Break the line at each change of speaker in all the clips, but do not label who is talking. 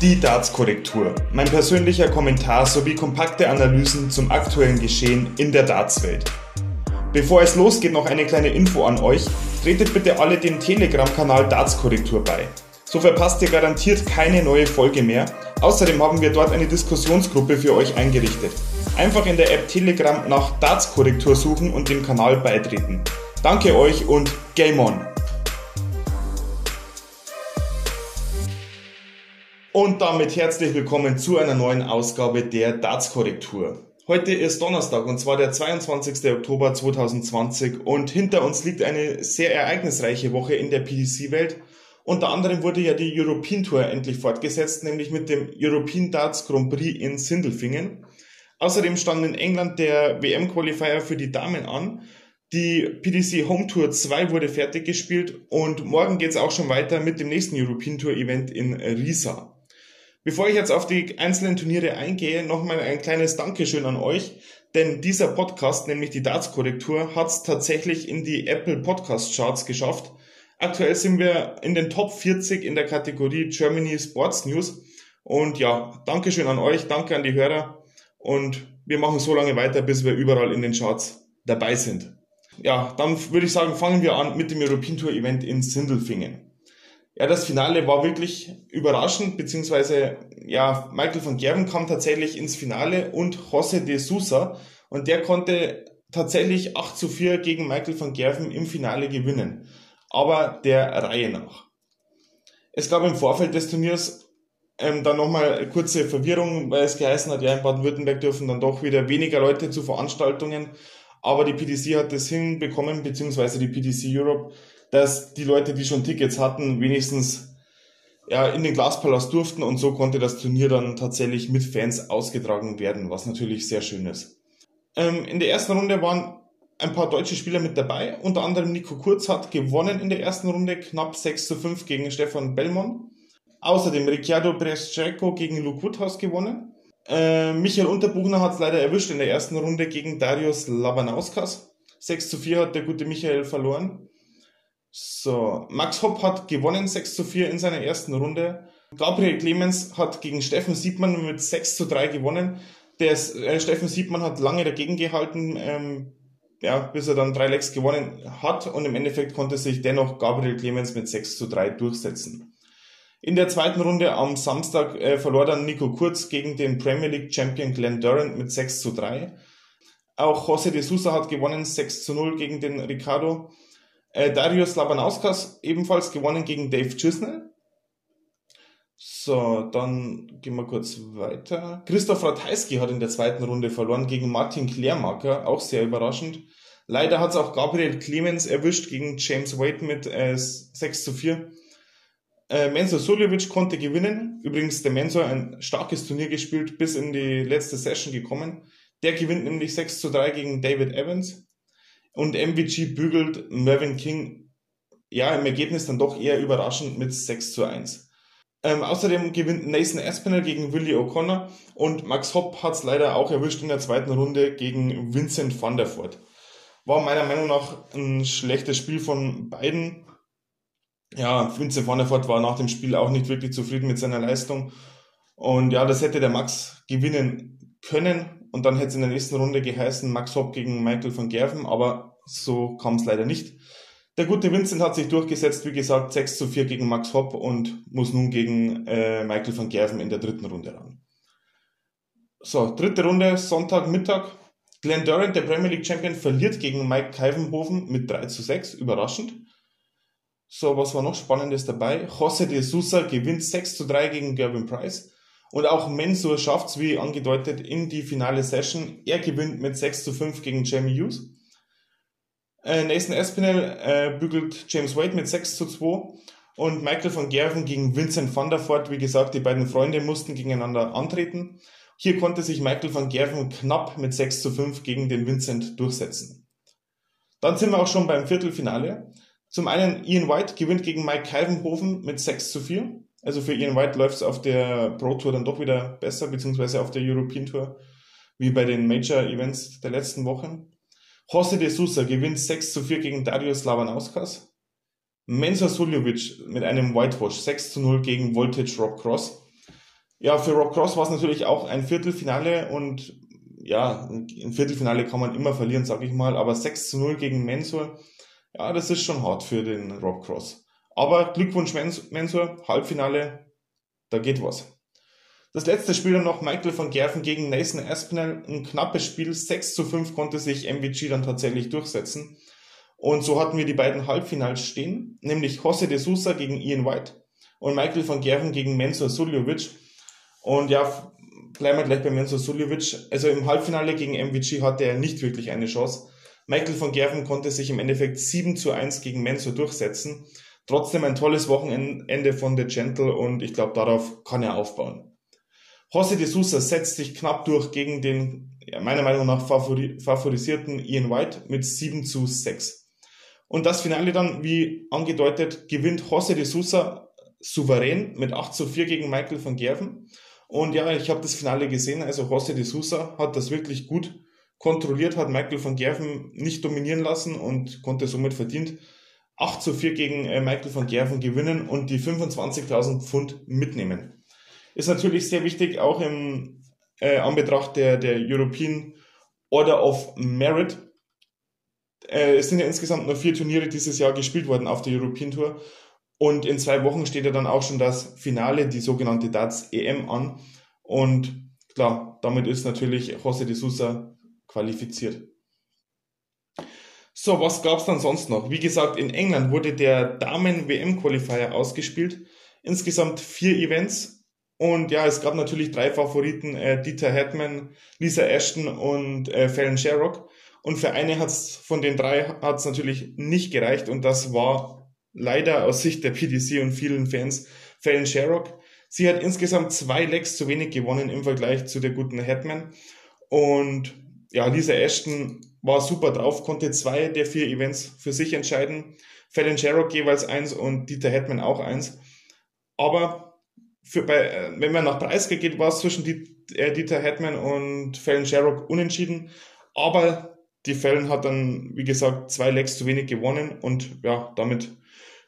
Die Darts-Korrektur. Mein persönlicher Kommentar sowie kompakte Analysen zum aktuellen Geschehen in der Darts-Welt. Bevor es losgeht, noch eine kleine Info an euch. Tretet bitte alle dem Telegram-Kanal Darts-Korrektur bei. So verpasst ihr garantiert keine neue Folge mehr. Außerdem haben wir dort eine Diskussionsgruppe für euch eingerichtet. Einfach in der App Telegram nach Darts-Korrektur suchen und dem Kanal beitreten. Danke euch und Game On! Und damit herzlich willkommen zu einer neuen Ausgabe der Darts-Korrektur. Heute ist Donnerstag und zwar der 22. Oktober 2020 und hinter uns liegt eine sehr ereignisreiche Woche in der PDC-Welt. Unter anderem wurde ja die European Tour endlich fortgesetzt, nämlich mit dem European Darts Grand Prix in Sindelfingen. Außerdem stand in England der WM-Qualifier für die Damen an. Die PDC Home Tour 2 wurde fertig gespielt und morgen geht es auch schon weiter mit dem nächsten European Tour Event in Riesa. Bevor ich jetzt auf die einzelnen Turniere eingehe, nochmal ein kleines Dankeschön an euch, denn dieser Podcast, nämlich die Darts-Korrektur, hat es tatsächlich in die Apple Podcast Charts geschafft. Aktuell sind wir in den Top 40 in der Kategorie Germany Sports News. Und ja, Dankeschön an euch, danke an die Hörer und wir machen so lange weiter, bis wir überall in den Charts dabei sind. Ja, dann würde ich sagen, fangen wir an mit dem European Tour Event in Sindelfingen. Ja, das Finale war wirklich überraschend, beziehungsweise ja, Michael van Gerven kam tatsächlich ins Finale und José de Sousa und der konnte tatsächlich 8 zu 4 gegen Michael van Gerven im Finale gewinnen. Aber der Reihe nach. Es gab im Vorfeld des Turniers ähm, dann nochmal kurze Verwirrung, weil es geheißen hat, ja, in Baden-Württemberg dürfen dann doch wieder weniger Leute zu Veranstaltungen. Aber die PDC hat das hinbekommen, beziehungsweise die PDC Europe, dass die Leute, die schon Tickets hatten, wenigstens ja, in den Glaspalast durften und so konnte das Turnier dann tatsächlich mit Fans ausgetragen werden, was natürlich sehr schön ist. Ähm, in der ersten Runde waren ein paar deutsche Spieler mit dabei, unter anderem Nico Kurz hat gewonnen in der ersten Runde, knapp 6 zu 5 gegen Stefan Bellmont. Außerdem Ricciardo Brescecco gegen Luke Woodhouse gewonnen. Äh, Michael Unterbuchner hat es leider erwischt in der ersten Runde gegen Darius Labanauskas. 6 zu 4 hat der gute Michael verloren. So, Max Hopp hat gewonnen 6 zu 4 in seiner ersten Runde. Gabriel Clemens hat gegen Steffen Siebmann mit 6 zu 3 gewonnen. Der äh, Steffen Siebmann hat lange dagegen gehalten, ähm, ja, bis er dann drei Lecks gewonnen hat und im Endeffekt konnte sich dennoch Gabriel Clemens mit 6 zu 3 durchsetzen. In der zweiten Runde am Samstag äh, verlor dann Nico Kurz gegen den Premier League Champion Glenn Durant mit 6 zu 3. Auch José de Sousa hat gewonnen 6 zu 0 gegen den Ricardo. Äh, Darius Labanauskas ebenfalls gewonnen gegen Dave Chisnell. So, dann gehen wir kurz weiter. Christoph Ratajski hat in der zweiten Runde verloren gegen Martin Klärmarker, auch sehr überraschend. Leider hat es auch Gabriel Clemens erwischt gegen James Wade mit äh, 6 zu 4. Äh, Mensur Suljovic konnte gewinnen. Übrigens, der Mensur ein starkes Turnier gespielt, bis in die letzte Session gekommen. Der gewinnt nämlich 6 zu 3 gegen David Evans. Und MVG bügelt Mervyn King ja im Ergebnis dann doch eher überraschend mit 6 zu 1. Ähm, außerdem gewinnt Nathan Aspinall gegen Willie O'Connor und Max Hopp hat es leider auch erwischt in der zweiten Runde gegen Vincent van der Voort. War meiner Meinung nach ein schlechtes Spiel von beiden. Ja, der Voort war nach dem Spiel auch nicht wirklich zufrieden mit seiner Leistung. Und ja, das hätte der Max gewinnen können und dann hätte es in der nächsten Runde geheißen Max Hopp gegen Michael van Gerven, aber so kam es leider nicht. Der gute Vincent hat sich durchgesetzt, wie gesagt, 6 zu 4 gegen Max Hopp und muss nun gegen äh, Michael van Gerven in der dritten Runde ran. So, dritte Runde, Sonntagmittag. Glenn Durant, der Premier League Champion, verliert gegen Mike Keivenhofen mit 3 zu 6, überraschend. So, was war noch Spannendes dabei? José de Sousa gewinnt 6 zu 3 gegen Gervin Price. Und auch Mensur schafft es, wie angedeutet, in die finale Session. Er gewinnt mit 6 zu 5 gegen Jamie Hughes. Äh, Nathan Espinel äh, bügelt James Wade mit 6 zu 2. Und Michael van Gerven gegen Vincent van der Voort. Wie gesagt, die beiden Freunde mussten gegeneinander antreten. Hier konnte sich Michael van Gerven knapp mit 6 zu 5 gegen den Vincent durchsetzen. Dann sind wir auch schon beim Viertelfinale. Zum einen Ian White gewinnt gegen Mike Kalvenhofen mit 6 zu 4. Also für Ian White läuft es auf der Pro Tour dann doch wieder besser, beziehungsweise auf der European Tour, wie bei den Major Events der letzten Wochen. José de Sousa gewinnt 6 zu 4 gegen Darius Lavanauskas. Mensur Suljovic mit einem Whitewash 6 zu 0 gegen Voltage Rob Cross. Ja, für Rob Cross war es natürlich auch ein Viertelfinale und ja, ein Viertelfinale kann man immer verlieren, sag ich mal, aber 6 zu 0 gegen Mensur, ja, das ist schon hart für den Rob Cross. Aber Glückwunsch Mensur, Halbfinale, da geht was. Das letzte Spiel dann noch Michael van Gerven gegen Nathan Aspinall. Ein knappes Spiel, 6 zu 5 konnte sich MVG dann tatsächlich durchsetzen. Und so hatten wir die beiden Halbfinals stehen, nämlich Jose de Sousa gegen Ian White und Michael van Gerven gegen Mensur Suljovic. Und ja, bleiben wir gleich bei Mensur Suljovic. Also im Halbfinale gegen MVG hatte er nicht wirklich eine Chance. Michael van Gerven konnte sich im Endeffekt 7 zu 1 gegen Mensur durchsetzen. Trotzdem ein tolles Wochenende von The Gentle und ich glaube, darauf kann er aufbauen. José de Sousa setzt sich knapp durch gegen den, ja, meiner Meinung nach, favori favorisierten Ian White mit 7 zu 6. Und das Finale dann, wie angedeutet, gewinnt José de Sousa souverän mit 8 zu 4 gegen Michael van Gerven. Und ja, ich habe das Finale gesehen, also José de Sousa hat das wirklich gut kontrolliert, hat Michael van Gerven nicht dominieren lassen und konnte somit verdient 8 zu 4 gegen äh, Michael van Gerven gewinnen und die 25.000 Pfund mitnehmen ist natürlich sehr wichtig, auch im äh, Anbetracht der, der European Order of Merit. Äh, es sind ja insgesamt nur vier Turniere dieses Jahr gespielt worden auf der European Tour. Und in zwei Wochen steht ja dann auch schon das Finale, die sogenannte Darts EM an. Und klar, damit ist natürlich José de Sousa qualifiziert. So, was gab's dann sonst noch? Wie gesagt, in England wurde der Damen-WM-Qualifier ausgespielt. Insgesamt vier Events und ja, es gab natürlich drei Favoriten, äh, Dieter Hetman, Lisa Ashton und äh, Fallon Sherrock. Und für eine hat's von den drei hat's natürlich nicht gereicht und das war leider aus Sicht der PDC und vielen Fans Fallon Sherrock. Sie hat insgesamt zwei Legs zu wenig gewonnen im Vergleich zu der guten Hetman. Und ja, Lisa Ashton war super drauf, konnte zwei der vier Events für sich entscheiden. Fallon Sherrock jeweils eins und Dieter Hetman auch eins. Aber für bei, äh, wenn man nach Preisgeld geht, war es zwischen äh, Dieter Hetman und Fallon Sherrock unentschieden. Aber die Fallon hat dann, wie gesagt, zwei Legs zu wenig gewonnen und ja, damit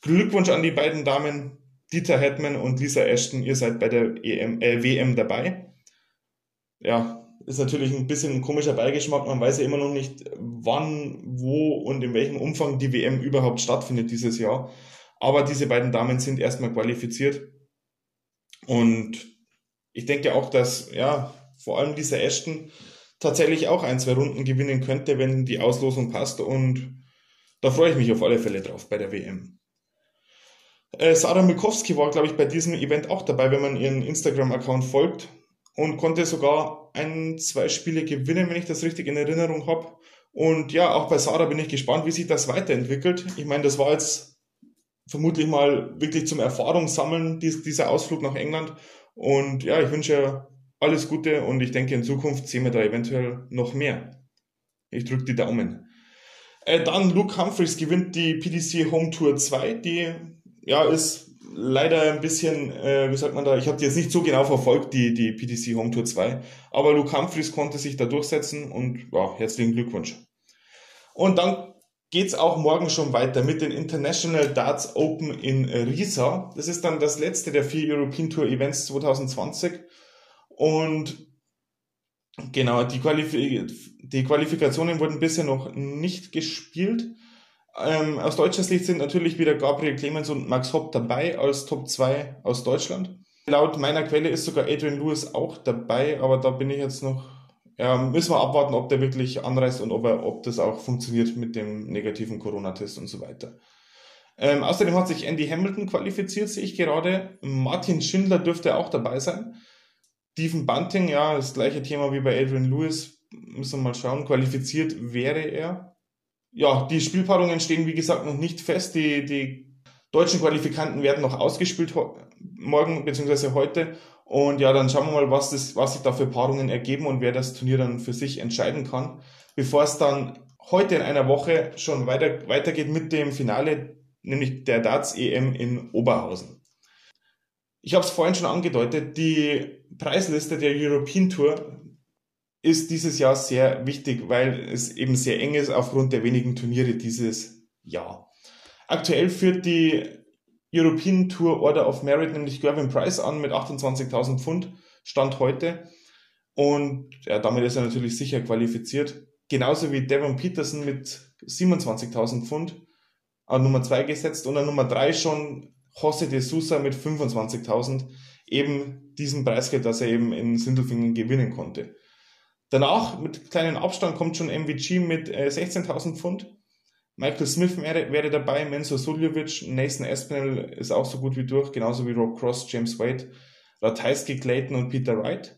Glückwunsch an die beiden Damen, Dieter Hetman und Lisa Ashton. Ihr seid bei der EM, äh, WM dabei. Ja, ist natürlich ein bisschen ein komischer Beigeschmack. Man weiß ja immer noch nicht, wann, wo und in welchem Umfang die WM überhaupt stattfindet dieses Jahr. Aber diese beiden Damen sind erstmal qualifiziert und ich denke auch, dass ja vor allem dieser Ashton tatsächlich auch ein, zwei Runden gewinnen könnte, wenn die Auslosung passt. Und da freue ich mich auf alle Fälle drauf bei der WM. Äh, Sarah Mikowski war, glaube ich, bei diesem Event auch dabei, wenn man ihren Instagram-Account folgt und konnte sogar ein, zwei Spiele gewinnen, wenn ich das richtig in Erinnerung habe. Und ja, auch bei Sarah bin ich gespannt, wie sich das weiterentwickelt. Ich meine, das war jetzt vermutlich mal wirklich zum Erfahrungssammeln, dies, dieser Ausflug nach England. Und ja, ich wünsche alles Gute und ich denke, in Zukunft sehen wir da eventuell noch mehr. Ich drücke die Daumen. Äh, dann Luke Humphreys gewinnt die PDC Home Tour 2, die ja ist leider ein bisschen, äh, wie sagt man da, ich habe die jetzt nicht so genau verfolgt, die, die PDC Home Tour 2, aber Luke Humphreys konnte sich da durchsetzen und ja, herzlichen Glückwunsch. Und dann geht's auch morgen schon weiter mit den International Darts Open in Riesa. Das ist dann das letzte der vier European Tour Events 2020. Und genau, die, Qualif die Qualifikationen wurden bisher noch nicht gespielt. Ähm, aus deutscher Sicht sind natürlich wieder Gabriel Clemens und Max Hopp dabei als Top 2 aus Deutschland. Laut meiner Quelle ist sogar Adrian Lewis auch dabei, aber da bin ich jetzt noch ja, müssen wir abwarten, ob der wirklich anreist und ob, er, ob das auch funktioniert mit dem negativen Corona-Test und so weiter. Ähm, außerdem hat sich Andy Hamilton qualifiziert, sehe ich gerade. Martin Schindler dürfte auch dabei sein. Stephen Bunting, ja, das gleiche Thema wie bei Adrian Lewis. Müssen wir mal schauen. Qualifiziert wäre er. Ja, die Spielpaarungen stehen, wie gesagt, noch nicht fest. Die, die deutschen Qualifikanten werden noch ausgespielt morgen bzw. heute. Und ja, dann schauen wir mal, was, das, was sich da für Paarungen ergeben und wer das Turnier dann für sich entscheiden kann, bevor es dann heute in einer Woche schon weiter, weitergeht mit dem Finale, nämlich der Darts EM in Oberhausen. Ich habe es vorhin schon angedeutet, die Preisliste der European Tour ist dieses Jahr sehr wichtig, weil es eben sehr eng ist aufgrund der wenigen Turniere dieses Jahr. Aktuell führt die European Tour Order of Merit nämlich Gervin Price an mit 28.000 Pfund, Stand heute. Und ja, damit ist er natürlich sicher qualifiziert. Genauso wie Devon Peterson mit 27.000 Pfund an Nummer 2 gesetzt und an Nummer 3 schon José de Sousa mit 25.000, eben diesem Preisgeld, das er eben in Sindelfingen gewinnen konnte. Danach mit kleinem Abstand kommt schon MVG mit äh, 16.000 Pfund. Michael Smith wäre, wäre dabei, Menzo Suljovic, Nathan Espinel ist auch so gut wie durch, genauso wie Rob Cross, James Wade, Ratajski, Clayton und Peter Wright.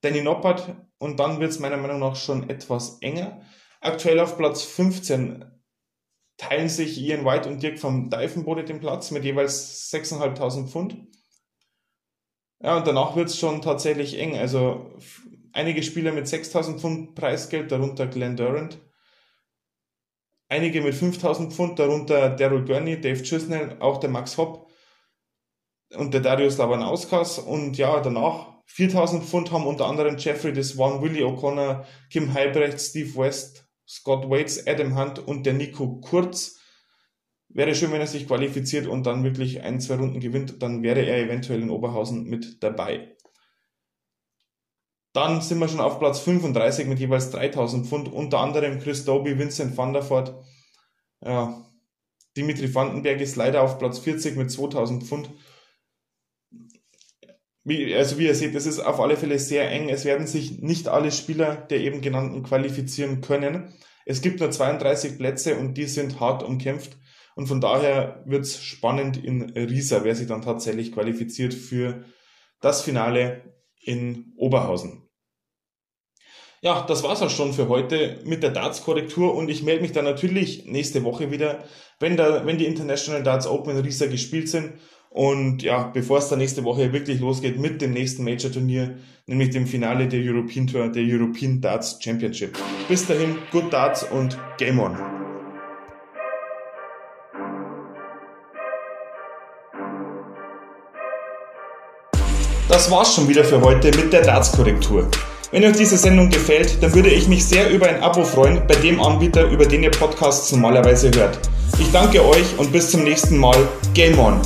Danny Noppert und dann wird es meiner Meinung nach schon etwas enger. Aktuell auf Platz 15 teilen sich Ian White und Dirk vom Divenbode den Platz mit jeweils 6.500 Pfund. Ja, und danach wird es schon tatsächlich eng. Also einige Spieler mit 6.000 Pfund Preisgeld, darunter Glenn Durant. Einige mit 5.000 Pfund, darunter Daryl Gurney, Dave Chisnell, auch der Max Hopp und der Darius Labanauskas. Und ja, danach 4.000 Pfund haben unter anderem Jeffrey Deswan, Willie O'Connor, Kim Heibrecht, Steve West, Scott Waits, Adam Hunt und der Nico Kurz. Wäre schön, wenn er sich qualifiziert und dann wirklich ein, zwei Runden gewinnt, dann wäre er eventuell in Oberhausen mit dabei. Dann sind wir schon auf Platz 35 mit jeweils 3000 Pfund, unter anderem Chris Doby, Vincent van der Voort. Ja, Dimitri Vandenberg ist leider auf Platz 40 mit 2000 Pfund. Wie, also wie ihr seht, es ist auf alle Fälle sehr eng. Es werden sich nicht alle Spieler der eben genannten qualifizieren können. Es gibt nur 32 Plätze und die sind hart umkämpft. Und von daher wird es spannend in Riesa, wer sich dann tatsächlich qualifiziert für das Finale in Oberhausen. Ja, das war's auch schon für heute mit der Darts-Korrektur und ich melde mich dann natürlich nächste Woche wieder, wenn, da, wenn die International Darts Open in Riesa gespielt sind. Und ja, bevor es dann nächste Woche wirklich losgeht mit dem nächsten Major-Turnier, nämlich dem Finale der European Tour, der European Darts Championship. Bis dahin, good Darts und Game On! Das war's schon wieder für heute mit der Darts-Korrektur. Wenn euch diese Sendung gefällt, dann würde ich mich sehr über ein Abo freuen bei dem Anbieter, über den ihr Podcasts normalerweise hört. Ich danke euch und bis zum nächsten Mal. Game On!